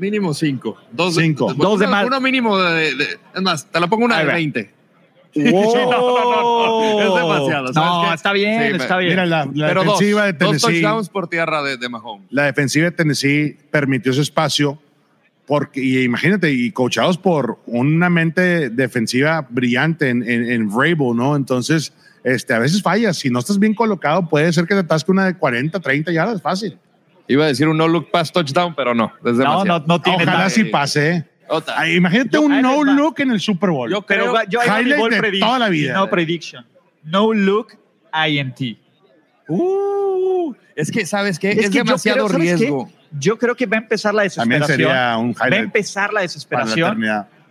[SPEAKER 4] Mínimo cinco. Dos,
[SPEAKER 3] Cinco.
[SPEAKER 2] Dos de más.
[SPEAKER 4] Uno mínimo de, de- Es más, te la pongo una
[SPEAKER 2] Ahí
[SPEAKER 4] de
[SPEAKER 2] va.
[SPEAKER 4] 20.
[SPEAKER 2] ¡Wow!
[SPEAKER 4] Es demasiado, ¿sabes
[SPEAKER 2] No,
[SPEAKER 4] qué?
[SPEAKER 2] está bien,
[SPEAKER 4] Sí,
[SPEAKER 2] está bien.
[SPEAKER 3] Mira, la, la
[SPEAKER 4] Pero dos,
[SPEAKER 3] defensiva de
[SPEAKER 4] dos
[SPEAKER 3] Tennessee.
[SPEAKER 4] touchdowns por tierra de, de Mahomes.
[SPEAKER 3] la defensiva de Tennessee permitió ese espacio porque, y imagínate, y coachados por una mente defensiva brillante en, en, en Vrabel, ¿no? Entonces, este, a veces fallas. Si no estás bien colocado, puede ser que te atasque una de 40, 30 yardas, fácil.
[SPEAKER 4] Iba a decir un no look pass touchdown, pero no. Es
[SPEAKER 2] no,
[SPEAKER 4] demasiado.
[SPEAKER 2] no, no tiene
[SPEAKER 3] Ojalá
[SPEAKER 2] nada.
[SPEAKER 3] sí pase, ¿eh? Ay, imagínate
[SPEAKER 2] Yo-
[SPEAKER 3] un no look en el Super Bowl.
[SPEAKER 4] Yo
[SPEAKER 2] Pero
[SPEAKER 4] creo-
[SPEAKER 2] va- yo
[SPEAKER 3] highlight de
[SPEAKER 2] prediction
[SPEAKER 3] toda la vida.
[SPEAKER 2] No prediction. No look INT.
[SPEAKER 4] Uh, es que, ¿sabes qué? Es,
[SPEAKER 2] que yo
[SPEAKER 4] demasiado
[SPEAKER 2] creo, ¿sabes qué?
[SPEAKER 4] riesgo.
[SPEAKER 2] Yo creo que va a empezar la
[SPEAKER 3] También
[SPEAKER 2] desesperación.
[SPEAKER 3] sería un
[SPEAKER 2] Va a empezar la
[SPEAKER 3] para la
[SPEAKER 2] desesperación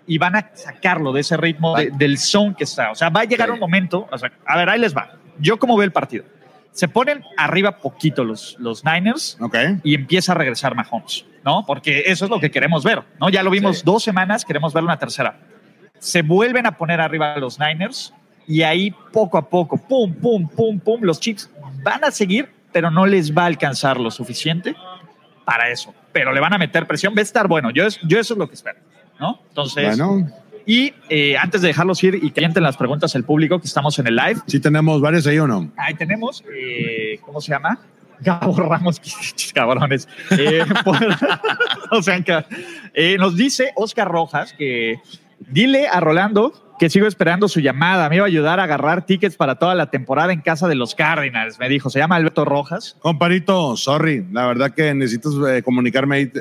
[SPEAKER 2] y van a sacarlo de ese ritmo de- del zone que está. O sea, va a llegar
[SPEAKER 4] Sí.
[SPEAKER 2] un momento. o sea, a ver, ahí les va. Yo, como veo el partido, se ponen arriba poquito los, los Niners y empieza a regresar Mahomes, ¿no? Porque eso es lo que queremos ver, ¿no? Ya lo vimos
[SPEAKER 4] Sí.
[SPEAKER 2] dos semanas, queremos ver una tercera. Se vuelven a poner arriba los Niners y ahí poco a poco, pum, pum, pum, pum, los Chiefs van a seguir, pero no les va a alcanzar lo suficiente para eso. Pero le van a meter presión, va a estar bueno. Yo, yo eso es lo que espero, ¿no? Entonces,
[SPEAKER 3] Bueno,
[SPEAKER 2] y eh, antes de dejarlos ir y que entren las preguntas el público, que estamos en el live,
[SPEAKER 3] sí tenemos varios ahí o no.
[SPEAKER 2] Ahí tenemos, eh, ¿cómo se llama? Gabo Ramos, cabrones. Eh, por- o sea, nos dice Oscar Rojas que dile a Rolando que sigo esperando su llamada. Me iba a ayudar a agarrar tickets para toda la temporada en casa de los Cardinals. Me dijo, se llama Alberto Rojas.
[SPEAKER 3] Comparito, sorry. La verdad que necesitas eh, comunicarme ahí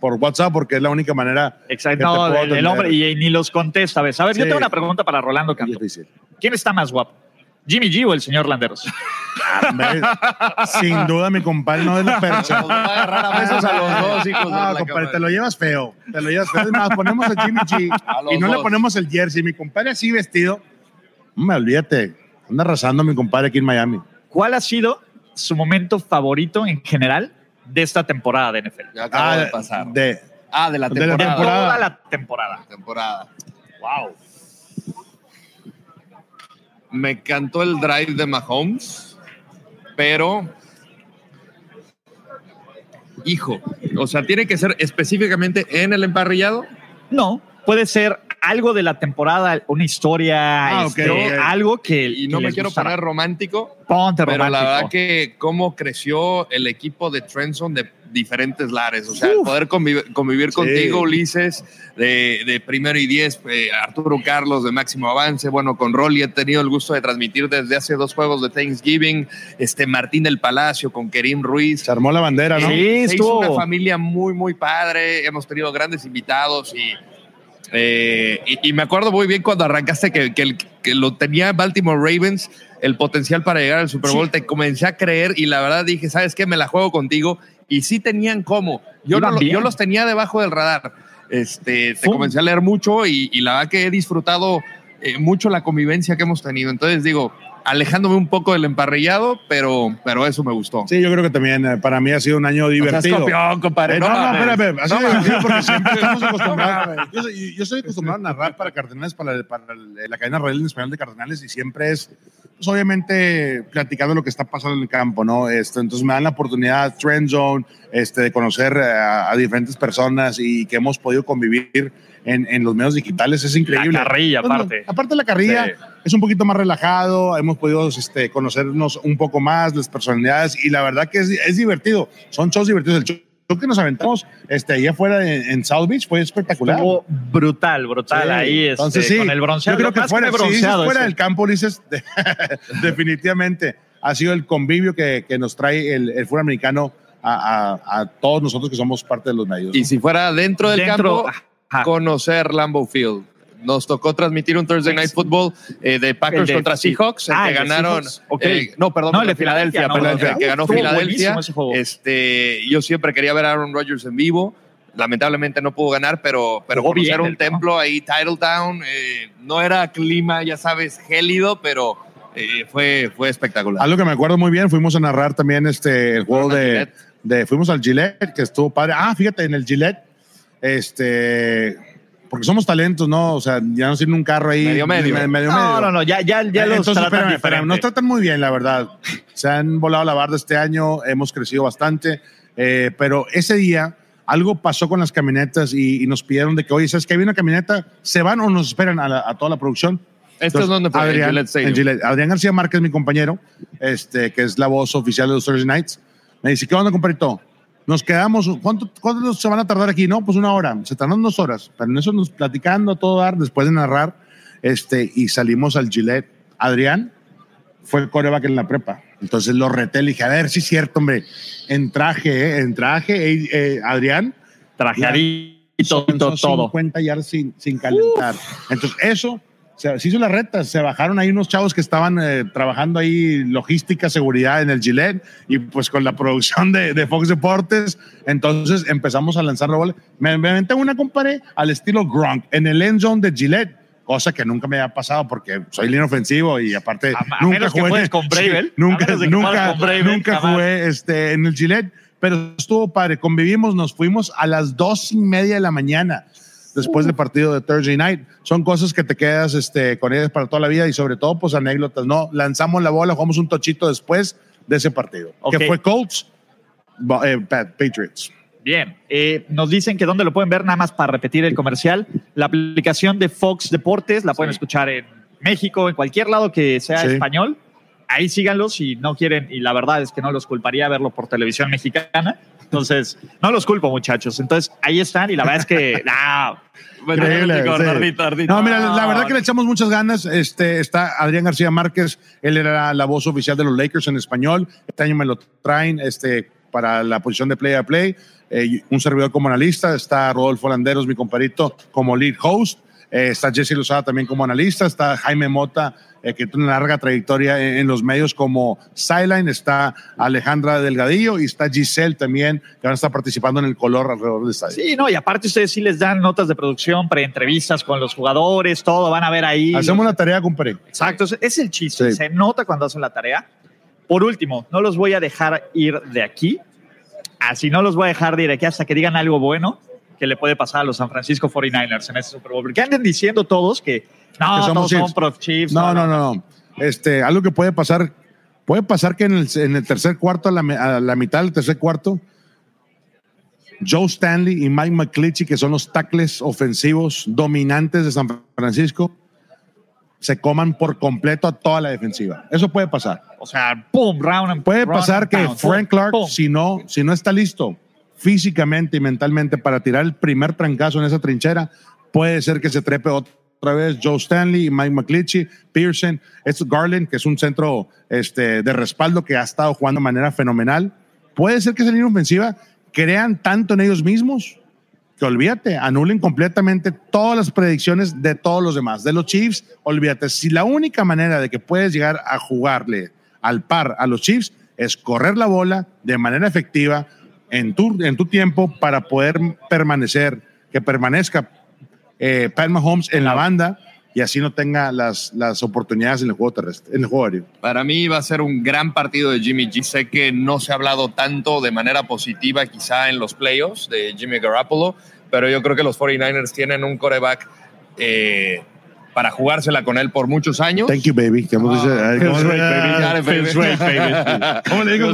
[SPEAKER 3] por WhatsApp porque es la única manera.
[SPEAKER 2] Exacto,
[SPEAKER 3] que te
[SPEAKER 2] no,
[SPEAKER 3] puedo
[SPEAKER 2] el, hombre, y, ni los contesta. ¿ves? A ver, yo tengo una pregunta para Rolando
[SPEAKER 3] Es
[SPEAKER 2] Canto.
[SPEAKER 3] difícil.
[SPEAKER 2] ¿Quién está más guapo? ¿Jimmy G o el señor Landeros?
[SPEAKER 3] Sin duda, mi compadre no es la percha.
[SPEAKER 4] Nos va a agarrar a besos a los dos, hijos
[SPEAKER 3] No, compadre,
[SPEAKER 4] cámara.
[SPEAKER 3] te lo llevas feo. Te lo llevas feo. Es más, ponemos a Jimmy G
[SPEAKER 4] A
[SPEAKER 3] y no le ponemos el jersey. Mi compadre así vestido. Me olvídate. Anda arrasando a mi compadre aquí en Miami.
[SPEAKER 2] ¿Cuál ha sido su momento favorito en general de esta temporada de NFL.
[SPEAKER 4] Ya acaba de
[SPEAKER 3] Ah,
[SPEAKER 4] pasar.
[SPEAKER 3] de,
[SPEAKER 4] ah, de la
[SPEAKER 3] de la
[SPEAKER 2] De
[SPEAKER 4] temporada.
[SPEAKER 3] temporada.
[SPEAKER 2] toda la temporada.
[SPEAKER 4] temporada.
[SPEAKER 2] Wow.
[SPEAKER 4] Me encantó el drive de Mahomes, pero. Hijo, o sea, tiene que ser específicamente en el emparrillado.
[SPEAKER 2] No, puede ser algo de la temporada, una historia,
[SPEAKER 3] Ah,
[SPEAKER 2] este, algo que.
[SPEAKER 4] Y no
[SPEAKER 2] que
[SPEAKER 4] me quiero
[SPEAKER 2] gustara.
[SPEAKER 4] poner romántico,
[SPEAKER 2] Ponte
[SPEAKER 4] pero la
[SPEAKER 2] romántico.
[SPEAKER 4] verdad que cómo creció el equipo de Trenson de diferentes lares. O sea,
[SPEAKER 2] Uf.
[SPEAKER 4] poder convivir, convivir
[SPEAKER 3] Sí.
[SPEAKER 4] contigo, Ulises, de, de primero y diez, eh, Arturo Carlos de máximo avance. Bueno, con Rolly he tenido el gusto de transmitir desde hace dos juegos de Thanksgiving. Este Martín del Palacio con Kerim Ruiz.
[SPEAKER 3] se armó la bandera, ¿no?
[SPEAKER 2] Sí,
[SPEAKER 4] Se hizo una familia muy, muy padre. Hemos tenido grandes invitados y, eh, y, y me acuerdo muy bien cuando arrancaste que, que, lo tenía Baltimore Ravens, el potencial para llegar al Super Bowl. Te comencé a creer y la verdad dije, ¿sabes qué? Me la juego contigo. Y sí tenían cómo. Yo, no yo los tenía debajo del radar. Este, te
[SPEAKER 2] Fum.
[SPEAKER 4] comencé a leer mucho y, y la verdad que he disfrutado eh, mucho la convivencia que hemos tenido. Entonces digo, alejándome un poco del emparrillado, pero, pero eso me gustó.
[SPEAKER 3] Sí, yo creo que también eh, para mí ha sido un año
[SPEAKER 4] No
[SPEAKER 3] divertido.
[SPEAKER 4] campeón, compadre.
[SPEAKER 3] Eh, no, no,
[SPEAKER 4] mames.
[SPEAKER 3] espérame, ha sido
[SPEAKER 4] No
[SPEAKER 3] porque siempre estamos acostumbrados.
[SPEAKER 4] No
[SPEAKER 3] yo, soy- yo estoy acostumbrado a narrar para Cardenales, para, para la cadena radial en español de Cardenales, y siempre es, pues, obviamente, platicando lo que está pasando en el campo, ¿no? Este, entonces me dan la oportunidad, Trend Zone, este, de conocer eh, a, a diferentes personas y que hemos podido convivir en, en los medios digitales. Es increíble.
[SPEAKER 2] La carrilla,
[SPEAKER 3] Bueno,
[SPEAKER 2] aparte.
[SPEAKER 3] Aparte de la carrilla,
[SPEAKER 2] Sí.
[SPEAKER 3] es un poquito más relajado, hemos podido este, conocernos un poco más, las personalidades, y la verdad que es, es divertido. Son shows divertidos. El show que nos aventamos este, ahí afuera en, en South Beach fue espectacular.
[SPEAKER 2] Estuvo brutal, brutal
[SPEAKER 3] Sí.
[SPEAKER 2] ahí. este,
[SPEAKER 3] Entonces, sí,
[SPEAKER 2] con el bronceado.
[SPEAKER 3] Yo creo que fuera,
[SPEAKER 2] me
[SPEAKER 3] si dices
[SPEAKER 2] bronceado
[SPEAKER 3] fuera del campo, dices, de- definitivamente ha sido el convivio que, que nos trae el, el fútbol americano a, a- a todos nosotros que somos parte de los medios. ¿no?
[SPEAKER 4] Y si fuera dentro del
[SPEAKER 2] Dentro,
[SPEAKER 4] campo,
[SPEAKER 2] ajá.
[SPEAKER 4] conocer Lambeau Field. Nos tocó transmitir un Thursday Night Football eh, de Packers
[SPEAKER 2] de-
[SPEAKER 4] contra. Seahawks, el
[SPEAKER 2] Ah,
[SPEAKER 4] que ganaron. Eh, no, perdón,
[SPEAKER 2] No,
[SPEAKER 4] el de Filadelfia,
[SPEAKER 2] no,
[SPEAKER 4] perdón, que ganó Filadelfia. Este, yo siempre quería ver a Aaron Rodgers en vivo. Lamentablemente no pudo ganar, pero, pero
[SPEAKER 2] Jugó
[SPEAKER 4] conocer
[SPEAKER 2] bien,
[SPEAKER 4] un templo ahí, Titletown, eh, no era clima, ya sabes, gélido, pero eh, fue, fue espectacular.
[SPEAKER 3] Algo que me acuerdo muy bien, fuimos a narrar también este, el juego de,
[SPEAKER 4] Gillette.
[SPEAKER 3] de- Fuimos al Gillette, que estuvo padre. Ah, fíjate, en el Gillette, este. Porque somos talentos, ¿no? O sea, ya no tienen un carro ahí.
[SPEAKER 4] Medio, medio.
[SPEAKER 3] medio, medio.
[SPEAKER 2] No, no, no, ya, ya, ya los
[SPEAKER 3] Entonces,
[SPEAKER 2] tratan
[SPEAKER 3] espérame, espérame, nos tratan muy bien, la verdad. Se han volado la barda este año, hemos crecido bastante, eh, pero ese día algo pasó con las camionetas y, y nos pidieron de que, oye, ¿sabes que hay una camioneta? ¿Se van o nos esperan a, la- a toda la producción?
[SPEAKER 4] Este es donde fue, en
[SPEAKER 3] Adrián, en Gillette. Adrián García Márquez, mi compañero, este, que es la voz oficial de los Thursday Nights, me dice, ¿qué onda, compadrito? Nos quedamos, ¿cuánto, ¿cuánto se van a tardar aquí? No, pues una hora, se tardan dos horas, pero en eso nos platicando todo dar, después de narrar, este, y salimos al Gillette. Adrián fue el coreback en la prepa, entonces lo reté, le dije, a ver, sí es cierto, hombre, en traje, ¿eh? en traje, eh, eh, Adrián,
[SPEAKER 2] Trajeadito, todo.
[SPEAKER 3] 50 yardas sin, sin calentar. Entonces, eso se, se hizo la reta. Se bajaron ahí unos chavos que estaban eh, trabajando ahí logística, seguridad en el Gillette y pues con la producción de, de Fox Deportes. Entonces empezamos a lanzar la bola. Me, me aventé una, compadre, al estilo Gronk en el end zone de Gillette. Cosa que nunca me había pasado porque soy línea ofensivo y aparte
[SPEAKER 2] A- a
[SPEAKER 3] nunca jugué.
[SPEAKER 2] con Bravel. A
[SPEAKER 3] nunca, nunca,
[SPEAKER 2] Bravel,
[SPEAKER 3] nunca jugué este, en el Gillette, pero estuvo padre. Convivimos, nos fuimos a las dos y media de la mañana después del partido de Thursday Night. Son cosas que te quedas este, con ellas para toda la vida y sobre todo, pues anécdotas. No, lanzamos la bola, jugamos un tochito después de ese partido,
[SPEAKER 2] Ok.
[SPEAKER 3] que fue Colts, eh, Pat- Patriots.
[SPEAKER 2] Bien, eh, nos dicen que dónde lo pueden ver, nada más para repetir el comercial. La aplicación de Fox Deportes la pueden
[SPEAKER 4] Sí.
[SPEAKER 2] escuchar en México, en cualquier lado que sea
[SPEAKER 3] Sí.
[SPEAKER 2] español. Ahí síganlos si no quieren, y la verdad es que no los culparía verlo por televisión mexicana. Entonces, no los culpo, muchachos. Entonces, ahí están, y la verdad es que, nah,
[SPEAKER 3] Increíble, sí.
[SPEAKER 2] Ardito, Ardito.
[SPEAKER 3] No, mira, la, la verdad que le echamos muchas ganas. Este, está Adrián García Márquez, él era la voz oficial de los Lakers en español. Este año me lo traen este, para la posición de play a play. Eh, un servidor como analista. Está Rodolfo Landeros, mi compadrito, como lead host. Eh, está Jesse Lozada también como analista. Está Jaime Mota, eh, que tiene una larga trayectoria en, en los medios como Sideline. Está Alejandra Delgadillo y está Giselle también, que van a estar participando en el color alrededor del estadio.
[SPEAKER 2] Sí, no, y aparte ustedes sí les dan notas de producción, preentrevistas con los jugadores, todo, van a ver ahí.
[SPEAKER 3] Hacemos la tarea, compadre.
[SPEAKER 2] Exacto, es- el chiste,
[SPEAKER 3] Sí.
[SPEAKER 2] se nota cuando hacen la tarea. Por último, no los voy a dejar ir de aquí así no los voy a dejar de ir aquí hasta que digan algo bueno que le puede pasar a los San Francisco 49ers en este Super Bowl. Porque anden diciendo todos que no,
[SPEAKER 3] Que somos
[SPEAKER 2] todos son
[SPEAKER 3] Chiefs.
[SPEAKER 2] Prof Chiefs.
[SPEAKER 3] No, no, no, no. Este, algo que puede pasar, puede pasar que en el, en el tercer cuarto, a la, a la mitad del tercer cuarto, Joe Stanley y Mike McClitchy, que son los tackles ofensivos dominantes de San Francisco, se coman por completo a toda la defensiva. Eso puede pasar.
[SPEAKER 2] O sea, round and
[SPEAKER 3] Puede
[SPEAKER 2] round
[SPEAKER 3] pasar
[SPEAKER 2] and
[SPEAKER 3] que Frank Clark, si no, si no está listo físicamente y mentalmente para tirar el primer trancazo en esa trinchera, puede ser que se trepe otra vez Joe Stanley, Mike McClitchy, Pearson, es Garland, que es un centro este, de respaldo que ha estado jugando de manera fenomenal. Puede ser que esa línea ofensiva crean tanto en ellos mismos que olvídate, anulen completamente todas las predicciones de todos los demás. De los Chiefs, olvídate. Si la única manera de que puedes llegar a jugarle al par a los Chiefs es correr la bola de manera efectiva en tu, en tu tiempo para poder permanecer, que permanezca eh, Pat Mahomes en la banda y así no tenga las, las oportunidades en el juego terrestre, en el juego aéreo.
[SPEAKER 4] Para mí va a ser un gran partido de Jimmy G. Sé que no se ha hablado tanto de manera positiva quizá en los playoffs de Jimmy Garoppolo, pero yo creo que los 49ers tienen un coreback eh, para jugársela con él por muchos años.
[SPEAKER 3] Thank you, baby. ¿Cómo dice? Ay, ¿cómo-
[SPEAKER 2] Feels great, baby. Feels great, baby.
[SPEAKER 3] ¿Cómo le digo?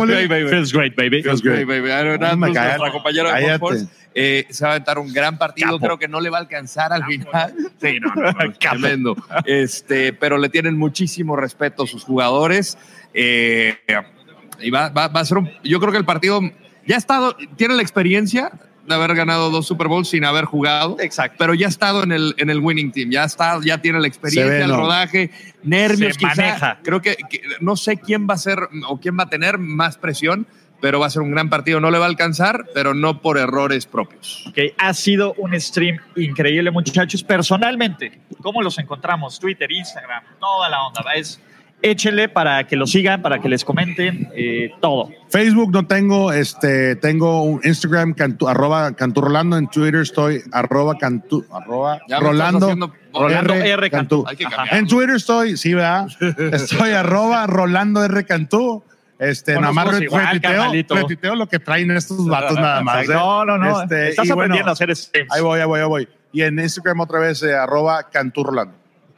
[SPEAKER 2] Feels great, baby.
[SPEAKER 3] Feels great.
[SPEAKER 4] Nuestra compañera de eh, se va a aventar un gran partido.
[SPEAKER 2] Capo.
[SPEAKER 4] Creo que no le va a alcanzar al final. Sí, no, no, no, tremendo. Este, pero le tienen muchísimo respeto a sus jugadores. eh, y va, va- va a ser un. Yo creo que el partido ya ha estado. Tiene la experiencia de haber ganado dos Super Bowls sin haber jugado.
[SPEAKER 2] Exacto.
[SPEAKER 4] Pero ya ha estado en el, en el winning team, ya está, ya tiene la experiencia,
[SPEAKER 3] ve,
[SPEAKER 4] el
[SPEAKER 3] ¿no?
[SPEAKER 4] rodaje, nervios,
[SPEAKER 2] Se
[SPEAKER 4] quizá.
[SPEAKER 2] maneja.
[SPEAKER 4] Creo que, que no sé quién va a ser o quién va a tener más presión, pero va a ser un gran partido. No le va a alcanzar, pero no por errores propios.
[SPEAKER 2] Ok, ha sido un stream increíble, muchachos. Personalmente, ¿cómo los encontramos? Twitter, Instagram, toda la onda. Es, échenle para que lo sigan, para que les comenten, eh, todo.
[SPEAKER 3] Facebook no tengo, este, tengo un Instagram, cantu, arroba Cantú Rolando, en Twitter estoy arroba Cantú, arroba
[SPEAKER 4] Ya
[SPEAKER 3] Rolando,
[SPEAKER 4] haciendo-
[SPEAKER 2] Rolando R. Cantú.
[SPEAKER 3] En Twitter estoy, sí, ¿verdad? Estoy arroba Rolando R. Cantú. Este,
[SPEAKER 2] Bueno,
[SPEAKER 3] nada más
[SPEAKER 2] somos
[SPEAKER 3] re-
[SPEAKER 2] igual,
[SPEAKER 3] retuiteo,
[SPEAKER 2] carnalito.
[SPEAKER 3] retuiteo lo que traen estos vatos nada más. ¿eh?
[SPEAKER 2] No, no, no.
[SPEAKER 3] Este,
[SPEAKER 2] Estás
[SPEAKER 3] y bueno,
[SPEAKER 2] aprendiendo a hacer streams.
[SPEAKER 3] Ahí voy, ahí voy, ahí voy. Y en Instagram otra vez, eh, arroba Cantú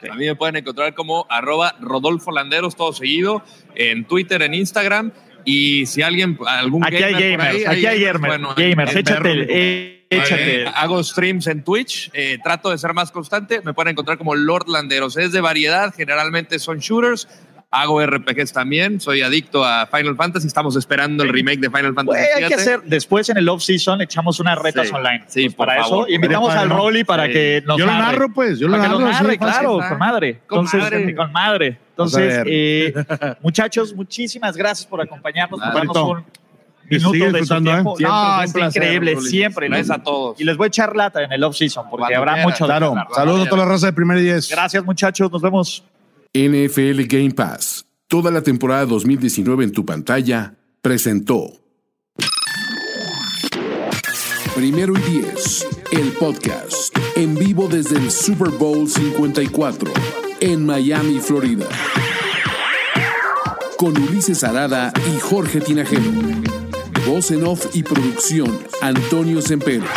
[SPEAKER 4] A mí me pueden encontrar como arroba Rodolfo Landeros, todo seguido, en Twitter, en Instagram. Y si alguien, algún
[SPEAKER 2] Aquí hay
[SPEAKER 4] gamer por
[SPEAKER 2] gamers,
[SPEAKER 4] ahí,
[SPEAKER 2] aquí hay gamers.
[SPEAKER 4] bueno,
[SPEAKER 2] gamers,
[SPEAKER 4] en-
[SPEAKER 2] échate,
[SPEAKER 4] en-
[SPEAKER 2] eh, échate.
[SPEAKER 4] Eh, hago streams en Twitch, eh, trato de ser más constante, me pueden encontrar como Lord Landeros. Es de variedad, generalmente son shooters. Hago RPGs también, soy adicto a Final Fantasy, estamos esperando el remake de Final Fantasy
[SPEAKER 2] hay que hacer, después en el off-season echamos unas retas
[SPEAKER 4] Sí,
[SPEAKER 2] online.
[SPEAKER 4] sí,
[SPEAKER 2] Pues
[SPEAKER 4] por
[SPEAKER 2] para
[SPEAKER 4] favor.
[SPEAKER 2] eso invitamos al. Rolly para
[SPEAKER 4] Sí.
[SPEAKER 2] que nos
[SPEAKER 3] yo lo
[SPEAKER 2] narre.
[SPEAKER 3] narro, pues, yo lo
[SPEAKER 2] Para que
[SPEAKER 3] narro.
[SPEAKER 2] lo narre, claro,
[SPEAKER 4] fácil.
[SPEAKER 2] con madre.
[SPEAKER 4] Con
[SPEAKER 2] Entonces,
[SPEAKER 4] madre.
[SPEAKER 2] con madre. Entonces, eh, muchachos, muchísimas gracias por acompañarnos, por
[SPEAKER 4] Ah,
[SPEAKER 2] darnos
[SPEAKER 3] Bonito.
[SPEAKER 2] un
[SPEAKER 3] Que
[SPEAKER 2] minuto
[SPEAKER 3] sigue
[SPEAKER 2] de su
[SPEAKER 3] disfrutando, ¿eh?
[SPEAKER 2] tiempo.
[SPEAKER 4] Siempre
[SPEAKER 2] No, es
[SPEAKER 4] placer,
[SPEAKER 2] increíble,
[SPEAKER 4] Rolly.
[SPEAKER 2] siempre.
[SPEAKER 4] Gracias a todos.
[SPEAKER 2] Y les voy a echar lata en el off-season porque
[SPEAKER 4] Cuando
[SPEAKER 2] habrá mucho
[SPEAKER 3] Claro, saludos a toda la raza de primer y diez.
[SPEAKER 2] Gracias, muchachos. Nos vemos.
[SPEAKER 1] NFL Game Pass, toda la temporada 2019 en tu pantalla, presentó Primero y Diez, el podcast, en vivo desde el Super Bowl 54, en Miami, Florida. Con Ulises Arada y Jorge Tinajero. Voz en off y producción, Antonio Sempere.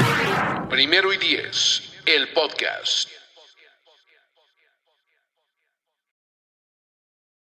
[SPEAKER 1] Primero y Diez, el podcast.